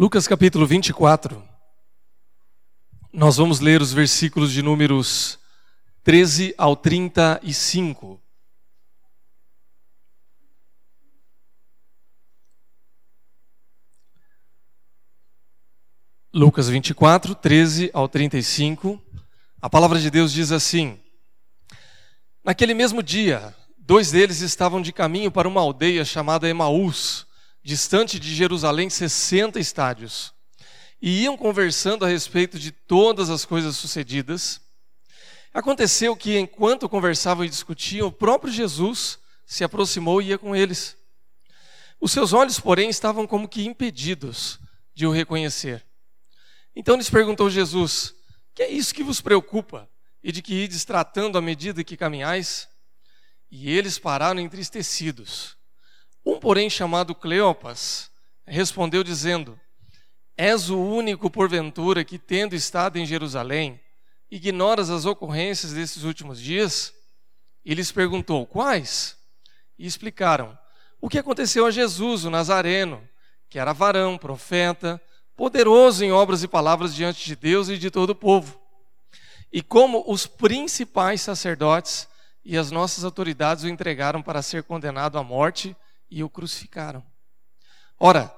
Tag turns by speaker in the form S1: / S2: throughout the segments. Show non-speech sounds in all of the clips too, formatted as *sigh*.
S1: Lucas capítulo 24. Nós vamos ler os versículos de números 13 ao 35. Lucas 24, 13 ao 35. A palavra de Deus diz assim: Naquele mesmo dia, dois deles estavam de caminho para uma aldeia chamada Emaús, distante de Jerusalém 60 estádios, e iam conversando a respeito de todas as coisas sucedidas. Aconteceu que, enquanto conversavam e discutiam, o próprio Jesus se aproximou e ia com eles. Os seus olhos, porém, estavam como que impedidos de o reconhecer. Então lhes perguntou Jesus: Que é isso que vos preocupa e de que ides tratando à medida que caminhais? E eles pararam entristecidos. Um, porém, chamado Cleopas, respondeu dizendo: És o único, porventura, que, tendo estado em Jerusalém, ignoras as ocorrências desses últimos dias? E lhes perguntou: Quais? E explicaram: O que aconteceu a Jesus, o Nazareno, que era varão, profeta, poderoso em obras e palavras diante de Deus e de todo o povo. E como os principais sacerdotes e as nossas autoridades o entregaram para ser condenado à morte e o crucificaram. Ora,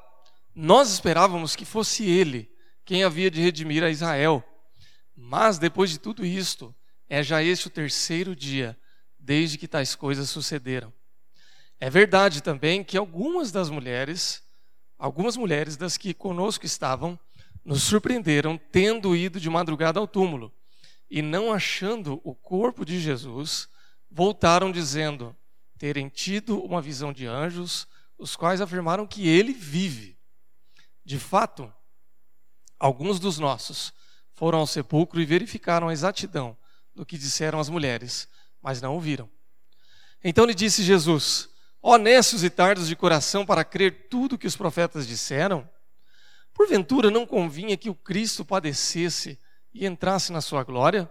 S1: nós esperávamos que fosse ele quem havia de redimir a Israel. Mas depois de tudo isto, é já este o terceiro dia desde que tais coisas sucederam. É verdade também que algumas das mulheres Algumas mulheres das que conosco estavam nos surpreenderam tendo ido de madrugada ao túmulo e não achando o corpo de Jesus, voltaram dizendo terem tido uma visão de anjos, os quais afirmaram que ele vive. De fato, alguns dos nossos foram ao sepulcro e verificaram a exatidão do que disseram as mulheres, mas não ouviram. Então lhe disse Jesus: honestos e tardos de coração para crer tudo que os profetas disseram? Porventura não convinha que o Cristo padecesse e entrasse na sua glória?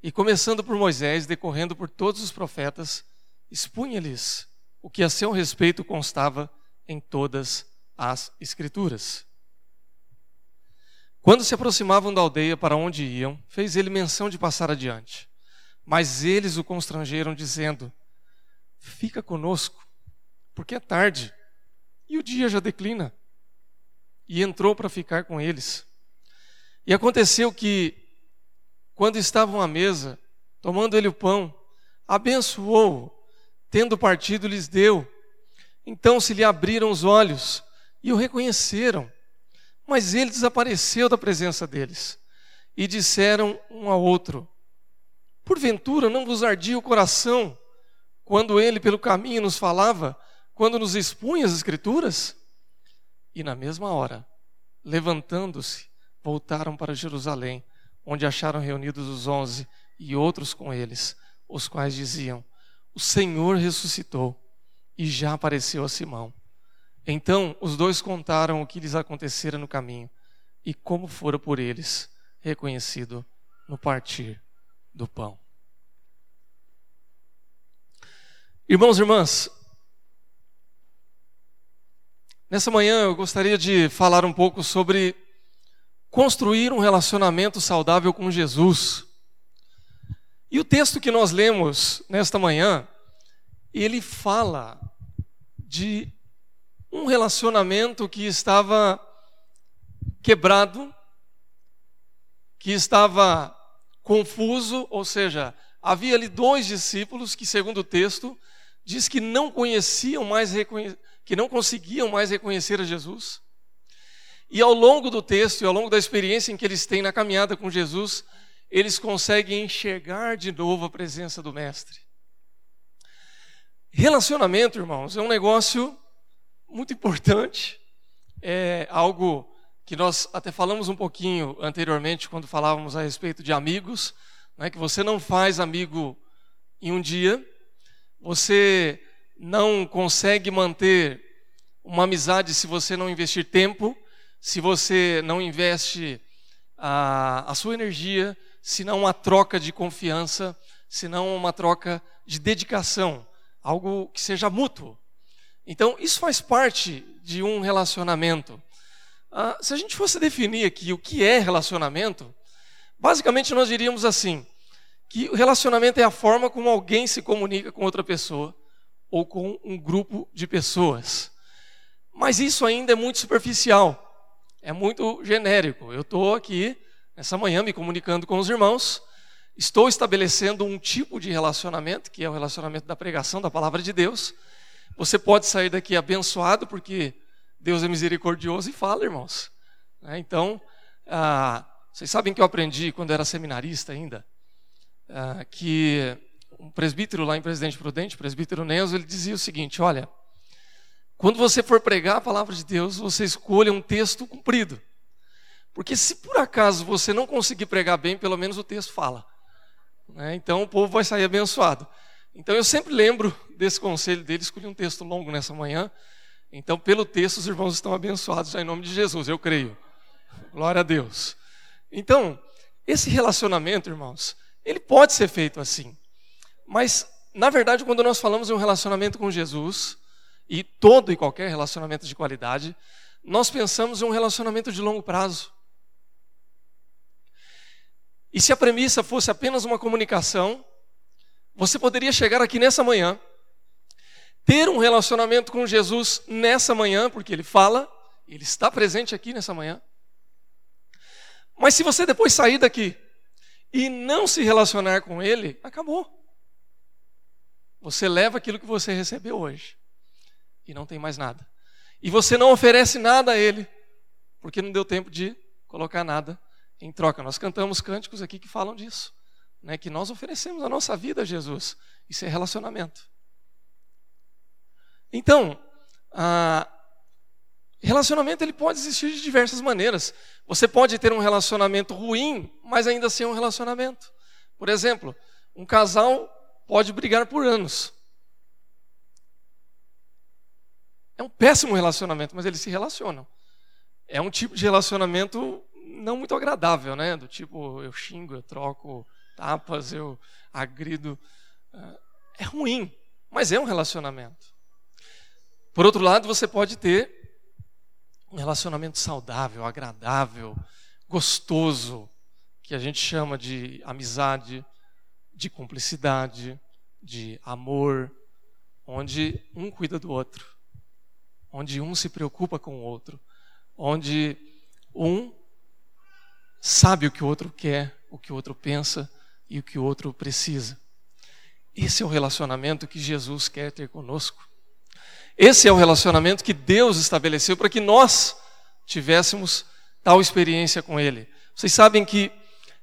S1: E começando por Moisés, decorrendo por todos os profetas, expunha-lhes o que a seu respeito constava em todas as Escrituras. Quando se aproximavam da aldeia para onde iam, fez ele menção de passar adiante. Mas eles o constrangeram, dizendo: Fica conosco, porque é tarde e o dia já declina. E entrou para ficar com eles. E aconteceu que, quando estavam à mesa, tomando ele o pão, abençoou, tendo partido, lhes deu. Então se lhe abriram os olhos e o reconheceram. Mas ele desapareceu da presença deles. E disseram um ao outro: Porventura não vos ardia o coração quando ele pelo caminho nos falava, quando nos expunha as Escrituras? E na mesma hora, levantando-se, voltaram para Jerusalém, onde acharam reunidos os onze e outros com eles, os quais diziam: O Senhor ressuscitou e já apareceu a Simão. Então os dois contaram o que lhes acontecera no caminho e como fora por eles reconhecido no partir do pão. Irmãos e irmãs, nessa manhã eu gostaria de falar um pouco sobre construir um relacionamento saudável com Jesus. E o texto que nós lemos nesta manhã, ele fala de um relacionamento que estava quebrado, que estava confuso, ou seja, havia ali dois discípulos que, segundo o texto, diz que não conheciam mais, que não conseguiam mais reconhecer a Jesus. E ao longo do texto e ao longo da experiência em que eles têm na caminhada com Jesus, eles conseguem enxergar de novo a presença do Mestre. Relacionamento, irmãos, é um negócio muito importante, é algo que nós até falamos um pouquinho anteriormente quando falávamos a respeito de amigos, né, que você não faz amigo em um dia, você não consegue manter uma amizade se você não investir tempo, se você não investe a, a sua energia, se não uma troca de confiança, se não uma troca de dedicação, algo que seja mútuo. Então, isso faz parte de um relacionamento. Ah, se a gente fosse definir aqui o que é relacionamento, basicamente nós diríamos assim: que o relacionamento é a forma como alguém se comunica com outra pessoa ou com um grupo de pessoas. Mas isso ainda é muito superficial, é muito genérico. Eu estou aqui nessa manhã me comunicando com os irmãos, estou estabelecendo um tipo de relacionamento, que é o relacionamento da pregação da palavra de Deus. Você pode sair daqui abençoado, porque Deus é misericordioso e fala, irmãos. Né? Então, ah, vocês sabem que eu aprendi quando era seminarista ainda, ah, que um presbítero lá em Presidente Prudente, o presbítero Neuso, ele dizia o seguinte: olha, quando você for pregar a palavra de Deus, você escolha um texto comprido. Porque se por acaso você não conseguir pregar bem, pelo menos o texto fala. Né? Então o povo vai sair abençoado. Então eu sempre lembro desse conselho dele, escolhi um texto longo nessa manhã. Então, pelo texto, os irmãos estão abençoados já em nome de Jesus, eu creio. Glória a Deus. Então, esse relacionamento, irmãos, ele pode ser feito assim. Mas, na verdade, quando nós falamos em um relacionamento com Jesus, e todo e qualquer relacionamento de qualidade, nós pensamos em um relacionamento de longo prazo. E se a premissa fosse apenas uma comunicação, você poderia chegar aqui nessa manhã, ter um relacionamento com Jesus nessa manhã, porque ele fala, ele está presente aqui nessa manhã. Mas se você depois sair daqui e não se relacionar com ele, acabou. Você leva aquilo que você recebeu hoje e não tem mais nada. E você não oferece nada a ele, porque não deu tempo de colocar nada em troca. Nós cantamos cânticos aqui que falam disso, né? que nós oferecemos a nossa vida a Jesus. Isso é relacionamento. Então, relacionamento ele pode existir de diversas maneiras. Você pode ter um relacionamento ruim, mas ainda ser um relacionamento. Por exemplo, um casal pode brigar por anos. É um péssimo relacionamento, mas eles se relacionam. É um tipo de relacionamento não muito agradável, né? Do tipo, eu xingo, eu troco tapas, eu agrido. É ruim, mas é um relacionamento. Por outro lado, você pode ter um relacionamento saudável, agradável, gostoso, que a gente chama de amizade, de cumplicidade, de amor, onde um cuida do outro, onde um se preocupa com o outro, onde um sabe o que o outro quer, o que o outro pensa e o que o outro precisa. Esse é o relacionamento que Jesus quer ter conosco. Esse é o relacionamento que Deus estabeleceu para que nós tivéssemos tal experiência com Ele. Vocês sabem que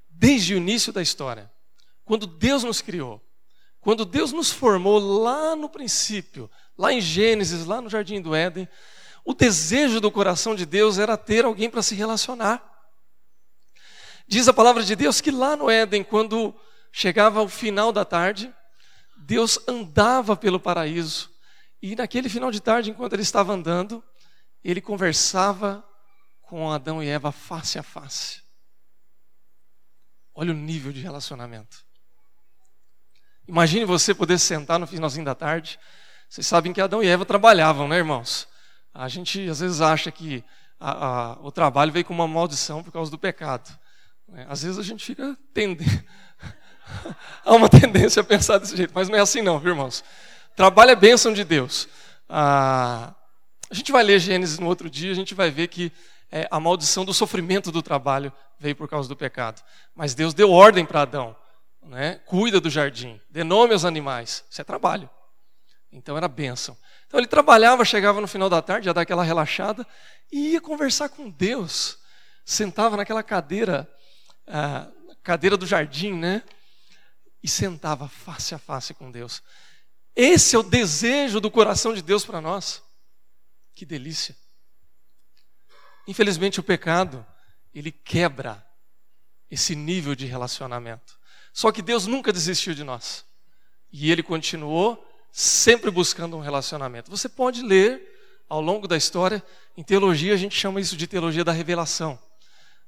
S1: desde o início da história, quando Deus nos criou, quando Deus nos formou lá no princípio, lá em Gênesis, lá no jardim do Éden, o desejo do coração de Deus era ter alguém para se relacionar. Diz a palavra de Deus que lá no Éden, quando chegava o final da tarde, Deus andava pelo paraíso e naquele final de tarde, enquanto ele estava andando, ele conversava com Adão e Eva face a face. Olha o nível de relacionamento. Imagine você poder sentar no finalzinho da tarde. Vocês sabem que Adão e Eva trabalhavam, né, irmãos? A gente às vezes acha que a, a, o trabalho veio com uma maldição por causa do pecado. Né? Às vezes a gente fica tendendo. *laughs* Há uma tendência a pensar desse jeito, mas não é assim, não, irmãos. Trabalho é bênção de Deus. Ah, a gente vai ler Gênesis no outro dia, a gente vai ver que é, a maldição do sofrimento do trabalho veio por causa do pecado. Mas Deus deu ordem para Adão: né? cuida do jardim, dê nome aos animais. Isso é trabalho. Então era bênção. Então ele trabalhava, chegava no final da tarde, ia dar aquela relaxada e ia conversar com Deus. Sentava naquela cadeira, ah, cadeira do jardim, né? E sentava face a face com Deus. Esse é o desejo do coração de Deus para nós. Que delícia. Infelizmente, o pecado, ele quebra esse nível de relacionamento. Só que Deus nunca desistiu de nós. E ele continuou sempre buscando um relacionamento. Você pode ler ao longo da história, em teologia a gente chama isso de teologia da revelação,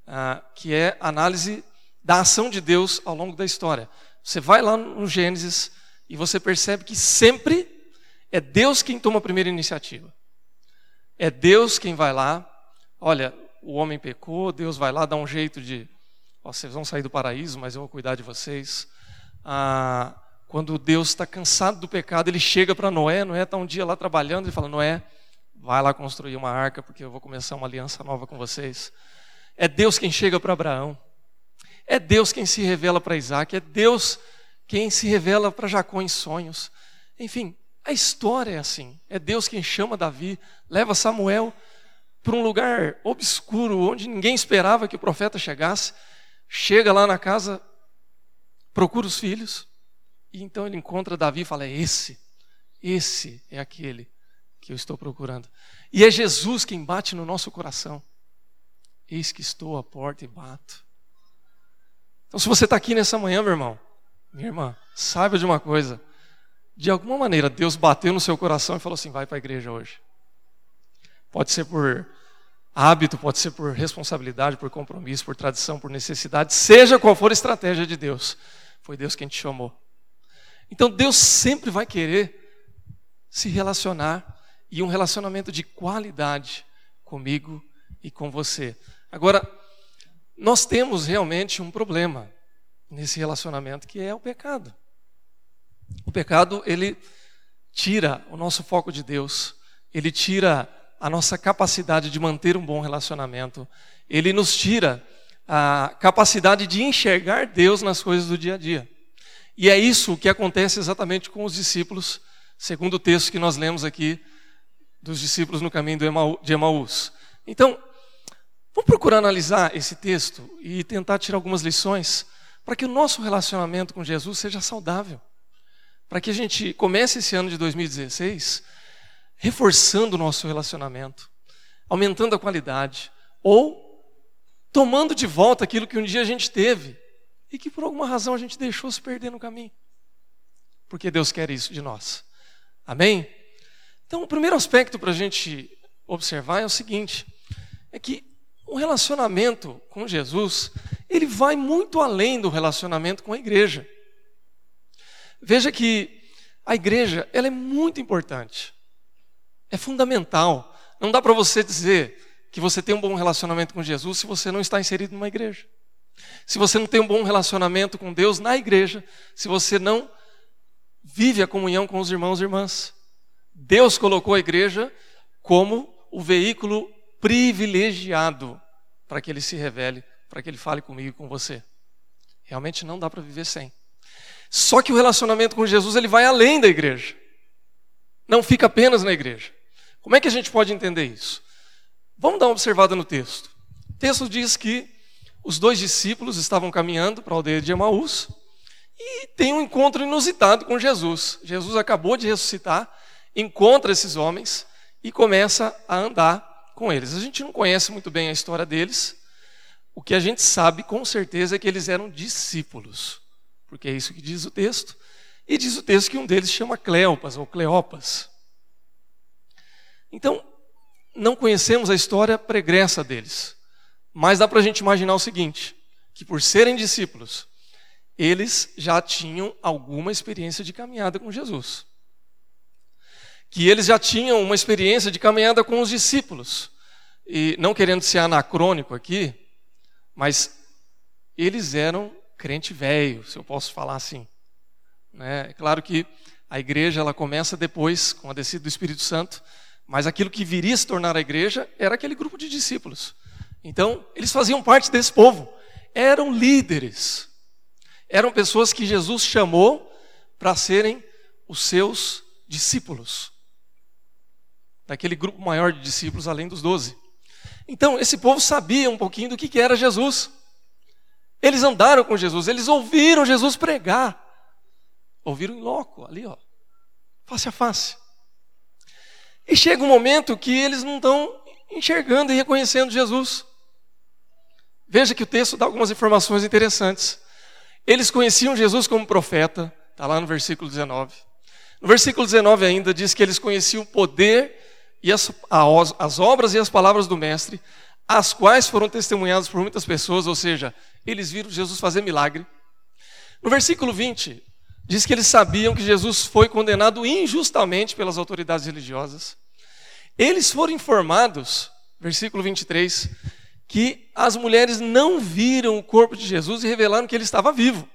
S1: ah, que é análise da ação de Deus ao longo da história. Você vai lá no Gênesis, e você percebe que sempre é Deus quem toma a primeira iniciativa. É Deus quem vai lá. Olha, o homem pecou, Deus vai lá dar um jeito de, vocês vão sair do paraíso, mas eu vou cuidar de vocês. Ah, quando Deus está cansado do pecado, ele chega para Noé, Noé está um dia lá trabalhando e fala, Noé, vai lá construir uma arca, porque eu vou começar uma aliança nova com vocês. É Deus quem chega para Abraão. É Deus quem se revela para Isaac. É Deus quem se revela para Jacó em sonhos. Enfim, a história é assim. É Deus quem chama Davi, leva Samuel para um lugar obscuro, onde ninguém esperava que o profeta chegasse. Chega lá na casa, procura os filhos, e então ele encontra Davi e fala: É esse, esse é aquele que eu estou procurando. E é Jesus quem bate no nosso coração. Eis que estou à porta e bato. Então, se você está aqui nessa manhã, meu irmão, minha irmã, saiba de uma coisa. De alguma maneira, Deus bateu no seu coração e falou assim: vai para a igreja hoje. Pode ser por hábito, pode ser por responsabilidade, por compromisso, por tradição, por necessidade, seja qual for a estratégia de Deus. Foi Deus quem te chamou. Então, Deus sempre vai querer se relacionar e um relacionamento de qualidade comigo e com você. Agora, nós temos realmente um problema nesse relacionamento que é o pecado. O pecado, ele tira o nosso foco de Deus, ele tira a nossa capacidade de manter um bom relacionamento, ele nos tira a capacidade de enxergar Deus nas coisas do dia a dia. E é isso que acontece exatamente com os discípulos, segundo o texto que nós lemos aqui dos discípulos no caminho de Emaús. Então, vamos procurar analisar esse texto e tentar tirar algumas lições para que o nosso relacionamento com Jesus seja saudável. Para que a gente comece esse ano de 2016 reforçando o nosso relacionamento, aumentando a qualidade, ou tomando de volta aquilo que um dia a gente teve e que por alguma razão a gente deixou se perder no caminho. Porque Deus quer isso de nós. Amém? Então, o primeiro aspecto para a gente observar é o seguinte: é que o relacionamento com Jesus, ele vai muito além do relacionamento com a igreja. Veja que a igreja, ela é muito importante. É fundamental. Não dá para você dizer que você tem um bom relacionamento com Jesus se você não está inserido numa igreja. Se você não tem um bom relacionamento com Deus na igreja, se você não vive a comunhão com os irmãos e irmãs. Deus colocou a igreja como o veículo privilegiado para que ele se revele, para que ele fale comigo e com você. Realmente não dá para viver sem. Só que o relacionamento com Jesus ele vai além da igreja. Não fica apenas na igreja. Como é que a gente pode entender isso? Vamos dar uma observada no texto. O texto diz que os dois discípulos estavam caminhando para a aldeia de Emaús e tem um encontro inusitado com Jesus. Jesus acabou de ressuscitar encontra esses homens e começa a andar com eles. A gente não conhece muito bem a história deles. O que a gente sabe com certeza é que eles eram discípulos, porque é isso que diz o texto. E diz o texto que um deles chama Cleopas ou Cleopas. Então, não conhecemos a história pregressa deles, mas dá para a gente imaginar o seguinte: que por serem discípulos, eles já tinham alguma experiência de caminhada com Jesus que eles já tinham uma experiência de caminhada com os discípulos. E não querendo ser anacrônico aqui, mas eles eram crente velho, se eu posso falar assim. Né? É claro que a igreja ela começa depois com a descida do Espírito Santo, mas aquilo que viria a se tornar a igreja era aquele grupo de discípulos. Então, eles faziam parte desse povo, eram líderes, eram pessoas que Jesus chamou para serem os seus discípulos daquele grupo maior de discípulos além dos doze. Então, esse povo sabia um pouquinho do que era Jesus. Eles andaram com Jesus, eles ouviram Jesus pregar. Ouviram em loco, ali, ó, face a face. E chega um momento que eles não estão enxergando e reconhecendo Jesus. Veja que o texto dá algumas informações interessantes. Eles conheciam Jesus como profeta, está lá no versículo 19. No versículo 19 ainda diz que eles conheciam o poder e as, as obras e as palavras do Mestre, as quais foram testemunhadas por muitas pessoas, ou seja, eles viram Jesus fazer milagre. No versículo 20, diz que eles sabiam que Jesus foi condenado injustamente pelas autoridades religiosas. Eles foram informados, versículo 23, que as mulheres não viram o corpo de Jesus e revelaram que ele estava vivo.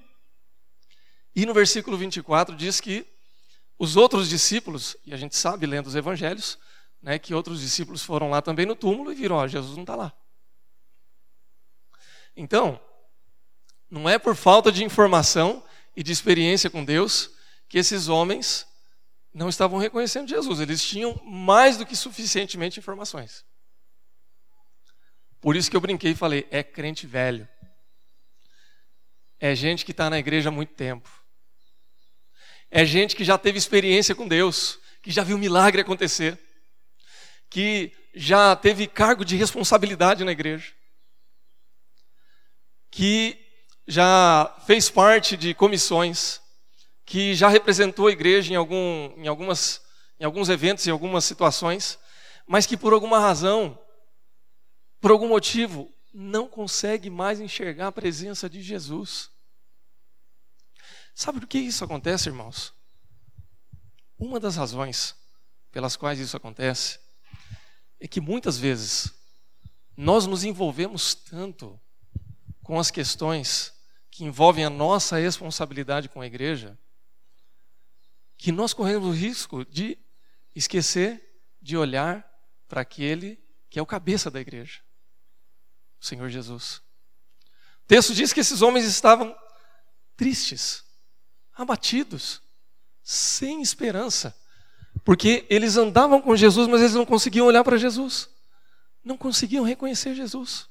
S1: E no versículo 24 diz que os outros discípulos, e a gente sabe lendo os evangelhos, né, que outros discípulos foram lá também no túmulo e viram, ó, Jesus não está lá. Então, não é por falta de informação e de experiência com Deus que esses homens não estavam reconhecendo Jesus, eles tinham mais do que suficientemente informações. Por isso que eu brinquei e falei: é crente velho. É gente que está na igreja há muito tempo. É gente que já teve experiência com Deus, que já viu milagre acontecer, que já teve cargo de responsabilidade na igreja, que já fez parte de comissões, que já representou a igreja em, algum, em, algumas, em alguns eventos, em algumas situações, mas que por alguma razão, por algum motivo, não consegue mais enxergar a presença de Jesus. Sabe por que isso acontece, irmãos? Uma das razões pelas quais isso acontece é que muitas vezes nós nos envolvemos tanto com as questões que envolvem a nossa responsabilidade com a igreja, que nós corremos o risco de esquecer de olhar para aquele que é o cabeça da igreja, o Senhor Jesus. O texto diz que esses homens estavam tristes, abatidos, sem esperança, porque eles andavam com Jesus, mas eles não conseguiam olhar para Jesus, não conseguiam reconhecer Jesus.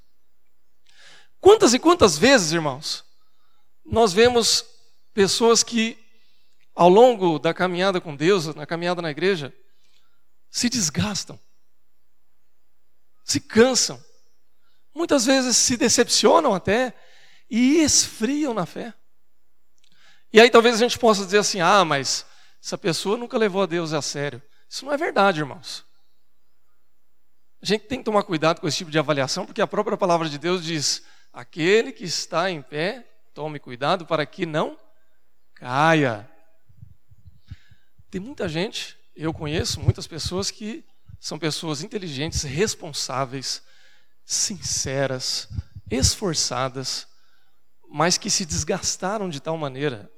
S1: Quantas e quantas vezes, irmãos, nós vemos pessoas que, ao longo da caminhada com Deus, na caminhada na igreja, se desgastam, se cansam, muitas vezes se decepcionam até e esfriam na fé. E aí talvez a gente possa dizer assim: ah, mas essa pessoa nunca levou a Deus a sério. Isso não é verdade, irmãos. A gente tem que tomar cuidado com esse tipo de avaliação, porque a própria palavra de Deus diz: Aquele que está em pé, tome cuidado para que não caia. Tem muita gente, eu conheço muitas pessoas que são pessoas inteligentes, responsáveis, sinceras, esforçadas, mas que se desgastaram de tal maneira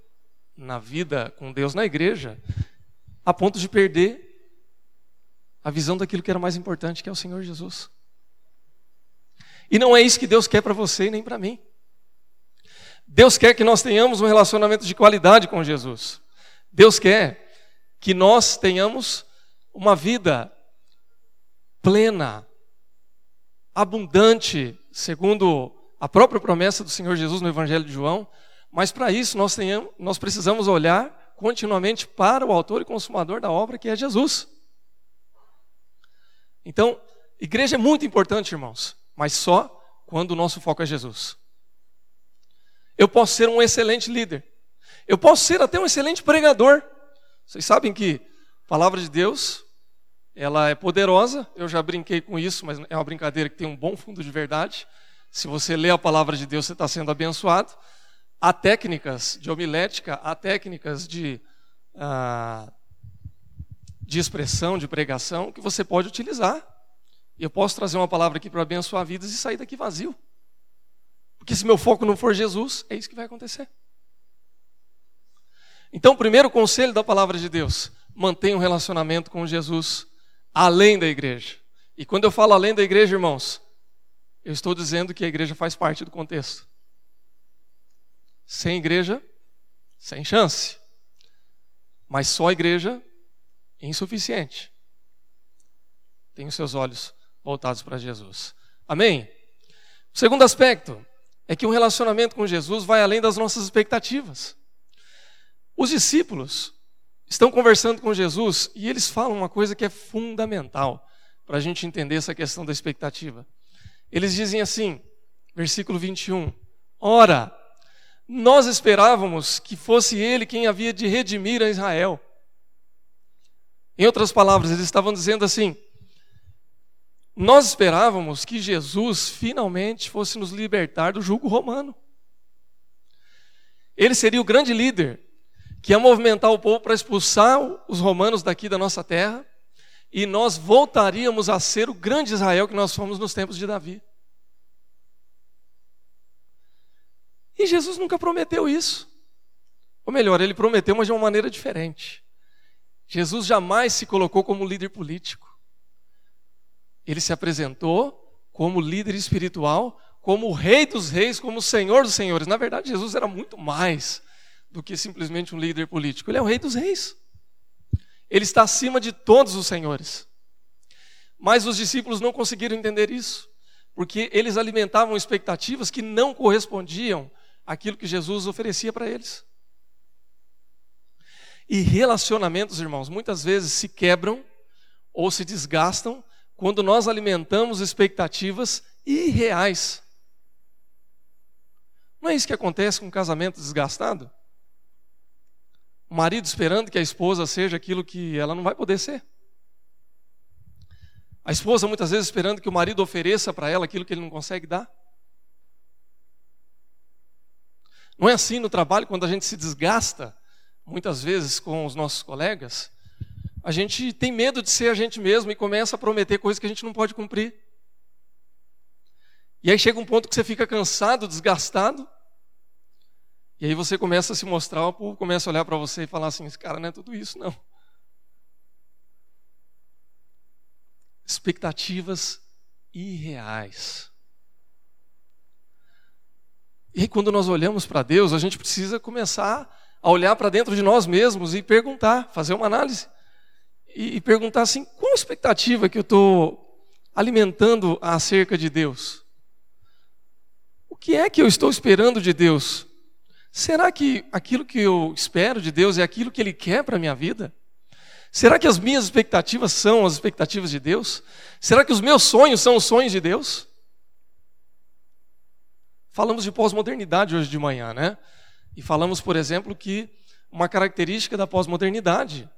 S1: na vida com Deus na igreja, a ponto de perder a visão daquilo que era mais importante, que é o Senhor Jesus. E não é isso que Deus quer para você nem para mim. Deus quer que nós tenhamos um relacionamento de qualidade com Jesus. Deus quer que nós tenhamos uma vida plena, abundante, segundo a própria promessa do Senhor Jesus no Evangelho de João. Mas para isso nós, tenhamos, nós precisamos olhar continuamente para o autor e consumador da obra, que é Jesus. Então, igreja é muito importante, irmãos mas só quando o nosso foco é Jesus. Eu posso ser um excelente líder. Eu posso ser até um excelente pregador. Vocês sabem que a palavra de Deus, ela é poderosa. Eu já brinquei com isso, mas é uma brincadeira que tem um bom fundo de verdade. Se você lê a palavra de Deus, você está sendo abençoado. Há técnicas de homilética, há técnicas de, ah, de expressão, de pregação, que você pode utilizar. E eu posso trazer uma palavra aqui para abençoar vidas e sair daqui vazio. Porque se meu foco não for Jesus, é isso que vai acontecer. Então, o primeiro conselho da palavra de Deus: mantenha um relacionamento com Jesus além da igreja. E quando eu falo além da igreja, irmãos, eu estou dizendo que a igreja faz parte do contexto. Sem igreja, sem chance. Mas só a igreja, insuficiente. Tenha os seus olhos voltados para Jesus. Amém? O segundo aspecto é que um relacionamento com Jesus vai além das nossas expectativas. Os discípulos estão conversando com Jesus e eles falam uma coisa que é fundamental para a gente entender essa questão da expectativa. Eles dizem assim, versículo 21, Ora, nós esperávamos que fosse ele quem havia de redimir a Israel. Em outras palavras, eles estavam dizendo assim: nós esperávamos que Jesus finalmente fosse nos libertar do jugo romano. Ele seria o grande líder que ia movimentar o povo para expulsar os romanos daqui da nossa terra e nós voltaríamos a ser o grande Israel que nós fomos nos tempos de Davi. E Jesus nunca prometeu isso. Ou melhor, ele prometeu, mas de uma maneira diferente. Jesus jamais se colocou como líder político. Ele se apresentou como líder espiritual, como o rei dos reis, como o senhor dos senhores. Na verdade, Jesus era muito mais do que simplesmente um líder político. Ele é o rei dos reis. Ele está acima de todos os senhores. Mas os discípulos não conseguiram entender isso, porque eles alimentavam expectativas que não correspondiam àquilo que Jesus oferecia para eles. E relacionamentos, irmãos, muitas vezes se quebram ou se desgastam quando nós alimentamos expectativas irreais. Não é isso que acontece com um casamento desgastado? O marido esperando que a esposa seja aquilo que ela não vai poder ser. A esposa muitas vezes esperando que o marido ofereça para ela aquilo que ele não consegue dar. Não é assim no trabalho quando a gente se desgasta, muitas vezes com os nossos colegas, a gente tem medo de ser a gente mesmo e começa a prometer coisas que a gente não pode cumprir. E aí chega um ponto que você fica cansado, desgastado, e aí você começa a se mostrar, o povo começa a olhar para você e falar assim: esse cara não é tudo isso, não. Expectativas irreais. E aí, quando nós olhamos para Deus, a gente precisa começar a olhar para dentro de nós mesmos e perguntar, fazer uma análise. E, e perguntar assim: qual a expectativa que eu estou alimentando acerca de Deus? O que é que eu estou esperando de Deus? Será que aquilo que eu espero de Deus é aquilo que Ele quer para a minha vida? Será que as minhas expectativas são as expectativas de Deus? Será que os meus sonhos são os sonhos de Deus? Falamos de pós-modernidade hoje de manhã, né? E falamos, por exemplo, que uma característica da pós-modernidade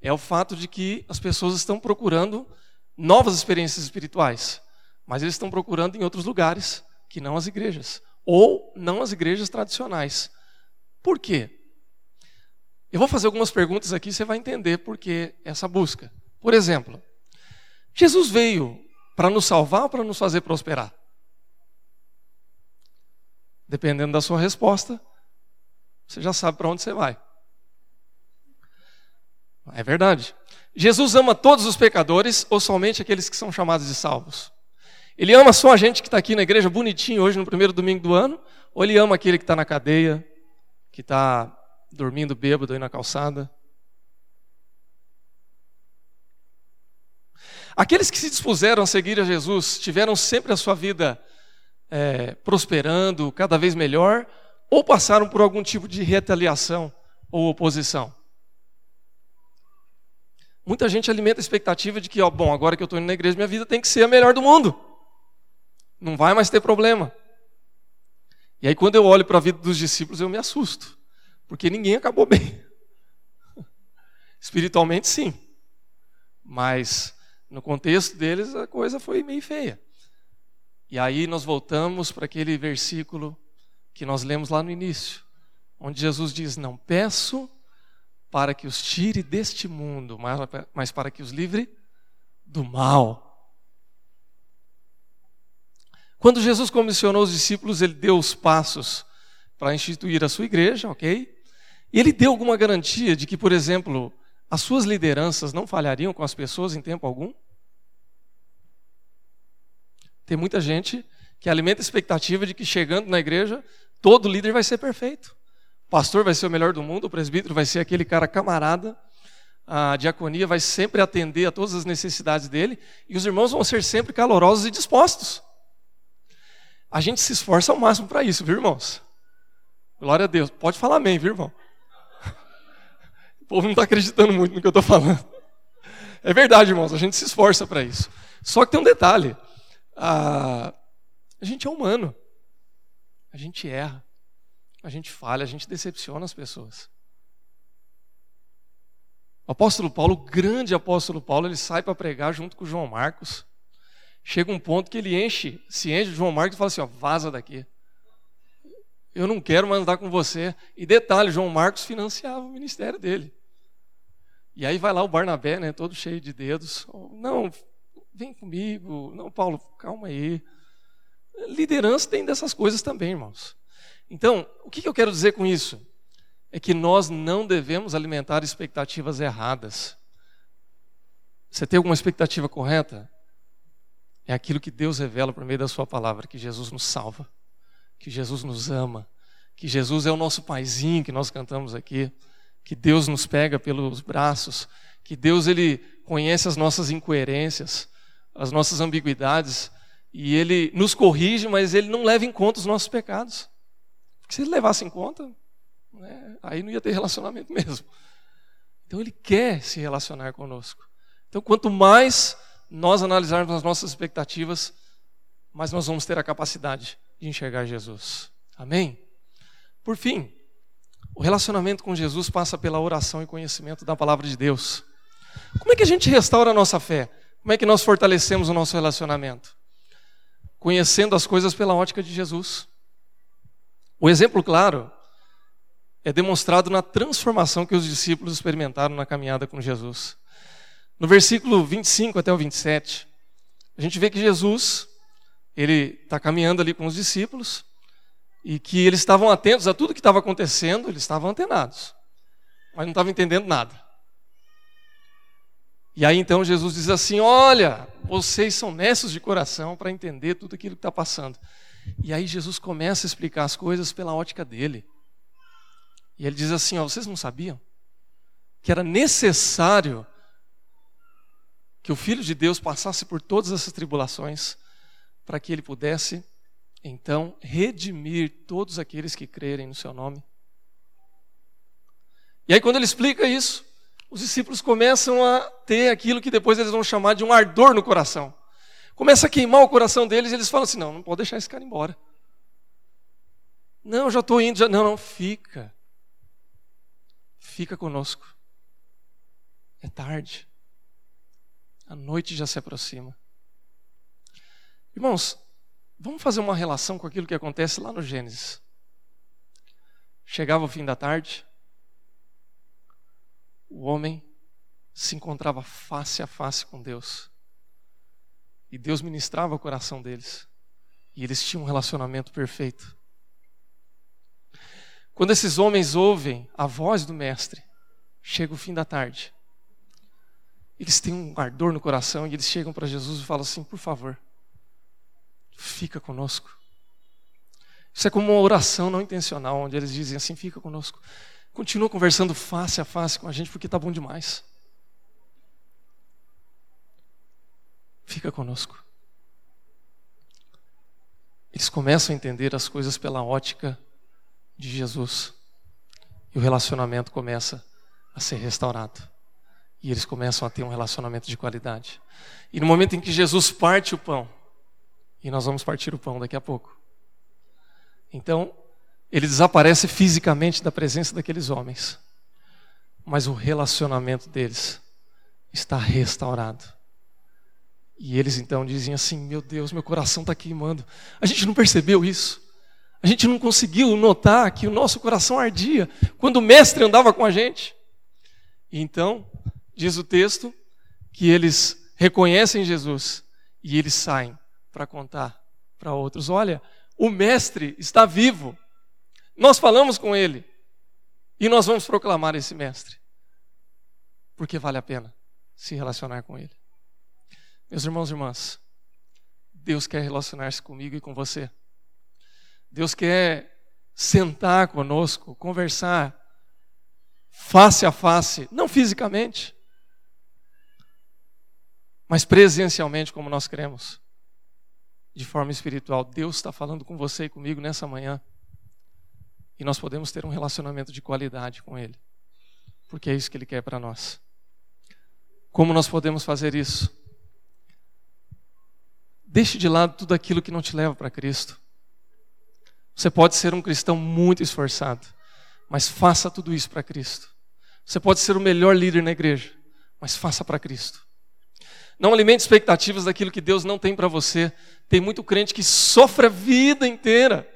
S1: é o fato de que as pessoas estão procurando novas experiências espirituais, mas eles estão procurando em outros lugares que não as igrejas, ou não as igrejas tradicionais. Por quê? Eu vou fazer algumas perguntas aqui, você vai entender por que essa busca. Por exemplo, Jesus veio para nos salvar ou para nos fazer prosperar? Dependendo da sua resposta, você já sabe para onde você vai. É verdade. Jesus ama todos os pecadores ou somente aqueles que são chamados de salvos? Ele ama só a gente que está aqui na igreja bonitinho hoje no primeiro domingo do ano? Ou ele ama aquele que está na cadeia, que está dormindo bêbado aí na calçada. Aqueles que se dispuseram a seguir a Jesus tiveram sempre a sua vida é, prosperando, cada vez melhor, ou passaram por algum tipo de retaliação ou oposição? Muita gente alimenta a expectativa de que, ó, bom, agora que eu estou indo na igreja, minha vida tem que ser a melhor do mundo. Não vai mais ter problema. E aí, quando eu olho para a vida dos discípulos, eu me assusto, porque ninguém acabou bem. Espiritualmente, sim, mas no contexto deles a coisa foi meio feia. E aí nós voltamos para aquele versículo que nós lemos lá no início, onde Jesus diz: Não peço para que os tire deste mundo, mas para que os livre do mal. Quando Jesus comissionou os discípulos, ele deu os passos para instituir a sua igreja, ok? E ele deu alguma garantia de que, por exemplo, as suas lideranças não falhariam com as pessoas em tempo algum? Tem muita gente que alimenta a expectativa de que chegando na igreja, todo líder vai ser perfeito. O pastor vai ser o melhor do mundo, o presbítero vai ser aquele cara camarada, a diaconia vai sempre atender a todas as necessidades dele, e os irmãos vão ser sempre calorosos e dispostos. A gente se esforça ao máximo para isso, viu, irmãos? Glória a Deus. Pode falar amém, viu, irmão? O povo não está acreditando muito no que eu estou falando. É verdade, irmãos, a gente se esforça para isso. Só que tem um detalhe: a, gente é humano, a gente erra, a gente falha, a gente decepciona as pessoas. O apóstolo Paulo, o grande apóstolo Paulo, ele sai para pregar junto com João Marcos chega um ponto que ele enche, se enche de João Marcos e fala assim: ó, vaza daqui. Eu não quero mais andar com você. E detalhe, João Marcos financiava o ministério dele. E aí vai lá o Barnabé, né, todo cheio de dedos. Não, vem comigo. Não, Paulo, calma aí. Liderança tem dessas coisas também, irmãos. Então, o que eu quero dizer com isso? É que nós não devemos alimentar expectativas erradas. Você tem alguma expectativa correta? É aquilo que Deus revela por meio da Sua palavra: que Jesus nos salva, que Jesus nos ama, que Jesus é o nosso paizinho que nós cantamos aqui, que Deus nos pega pelos braços, que Deus ele conhece as nossas incoerências, as nossas ambiguidades, e ele nos corrige, mas ele não leva em conta os nossos pecados. Porque se ele levasse em conta, né, aí não ia ter relacionamento *laughs* mesmo. Então ele quer se relacionar conosco. Então quanto mais nós analisarmos as nossas expectativas, mais nós vamos ter a capacidade de enxergar Jesus. Amém? Por fim, o relacionamento com Jesus passa pela oração e conhecimento da palavra de Deus. Como é que a gente restaura a nossa fé? Como é que nós fortalecemos o nosso relacionamento? Conhecendo as coisas pela ótica de Jesus. O exemplo claro é demonstrado na transformação que os discípulos experimentaram na caminhada com Jesus. No versículo 25 até o 27, a gente vê que Jesus, ele está caminhando ali com os discípulos, e que eles estavam atentos a tudo que estava acontecendo, eles estavam antenados, mas não estavam entendendo nada. E aí então Jesus diz assim: Olha, vocês são nessos de coração para entender tudo aquilo que está passando. E aí Jesus começa a explicar as coisas pela ótica dele. E ele diz assim: ó, Vocês não sabiam que era necessário que o Filho de Deus passasse por todas essas tribulações para que ele pudesse então redimir todos aqueles que crerem no seu nome. E aí, quando ele explica isso, os discípulos começam a ter aquilo que depois eles vão chamar de um ardor no coração. Começa a queimar o coração deles e eles falam assim: não, não pode deixar esse cara embora. Não, já estou indo. Já... Não, não, fica. Fica conosco. É tarde. A noite já se aproxima. Irmãos, Vamos fazer uma relação com aquilo que acontece lá no Gênesis. Chegava o fim da tarde, o homem se encontrava face a face com Deus. E Deus ministrava o coração deles. E eles tinham um relacionamento perfeito. Quando esses homens ouvem a voz do Mestre, chega o fim da tarde. Eles têm um ardor no coração e eles chegam para Jesus e falam assim: por favor, fica conosco. Isso é como uma oração não intencional, onde eles dizem assim: fica conosco. Continua conversando face a face com a gente, porque está bom demais. Fica conosco. Eles começam a entender as coisas pela ótica de Jesus. E o relacionamento começa a ser restaurado. E eles começam a ter um relacionamento de qualidade. E no momento em que Jesus parte o pão, e nós vamos partir o pão daqui a pouco. Então, ele desaparece fisicamente da presença daqueles homens, mas o relacionamento deles está restaurado. E eles então dizem assim: Meu Deus, meu coração está queimando. A gente não percebeu isso. A gente não conseguiu notar que o nosso coração ardia quando o Mestre andava com a gente. E então, diz o texto, que eles reconhecem Jesus e eles saem para contar para outros: olha, o Mestre está vivo. Nós falamos com ele e nós vamos proclamar esse Mestre, porque vale a pena se relacionar com ele. Meus irmãos e irmãs, Deus quer relacionar-se comigo e com você. Deus quer sentar conosco, conversar face a face, não fisicamente, mas presencialmente, como nós queremos de forma espiritual. Deus está falando com você e comigo nessa manhã. E nós podemos ter um relacionamento de qualidade com Ele. Porque é isso que Ele quer para nós. Como nós podemos fazer isso? Deixe de lado tudo aquilo que não te leva para Cristo. Você pode ser um cristão muito esforçado, mas faça tudo isso para Cristo. Você pode ser o melhor líder na igreja, mas faça para Cristo. Não alimente expectativas daquilo que Deus não tem para você. Tem muito crente que sofre a vida inteira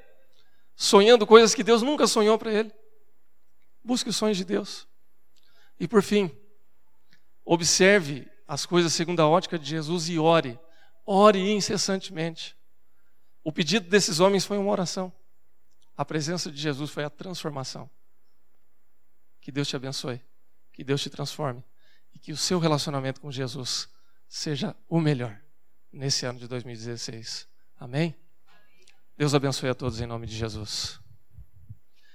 S1: sonhando coisas que Deus nunca sonhou para ele. Busque os sonhos de Deus. E por fim, observe as coisas segundo a ótica de Jesus e ore. Ore incessantemente. O pedido desses homens foi uma oração. A presença de Jesus foi a transformação. Que Deus te abençoe, que Deus te transforme e que o seu relacionamento com Jesus seja o melhor nesse ano de 2016. Amém? Deus abençoe a todos em nome de Jesus.